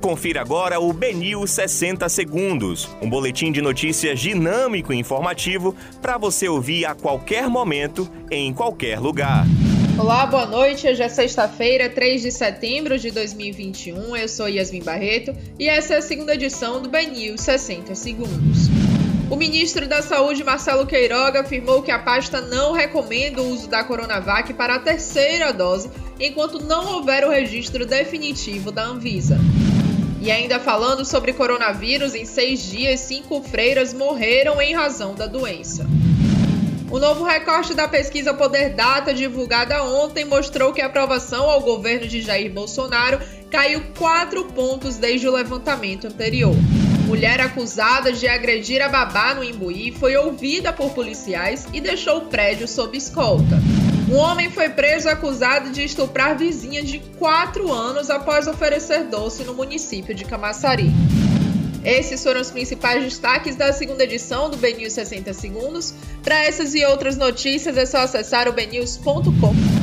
Confira agora o Benil 60 Segundos, um boletim de notícias dinâmico e informativo para você ouvir a qualquer momento, em qualquer lugar. Olá, boa noite. Hoje é sexta-feira, 3 de setembro de 2021. Eu sou Yasmin Barreto e essa é a segunda edição do Benil 60 Segundos. O ministro da Saúde, Marcelo Queiroga, afirmou que a pasta não recomenda o uso da Coronavac para a terceira dose, enquanto não houver o registro definitivo da Anvisa. E ainda falando sobre coronavírus, em seis dias, cinco freiras morreram em razão da doença. O novo recorte da pesquisa Poder Data, divulgada ontem, mostrou que a aprovação ao governo de Jair Bolsonaro caiu quatro pontos desde o levantamento anterior. Mulher acusada de agredir a babá no Imbuí foi ouvida por policiais e deixou o prédio sob escolta. Um homem foi preso acusado de estuprar vizinha de 4 anos após oferecer doce no município de Camaçari. Esses foram os principais destaques da segunda edição do BNews 60 Segundos. Para essas e outras notícias é só acessar o bnews.com.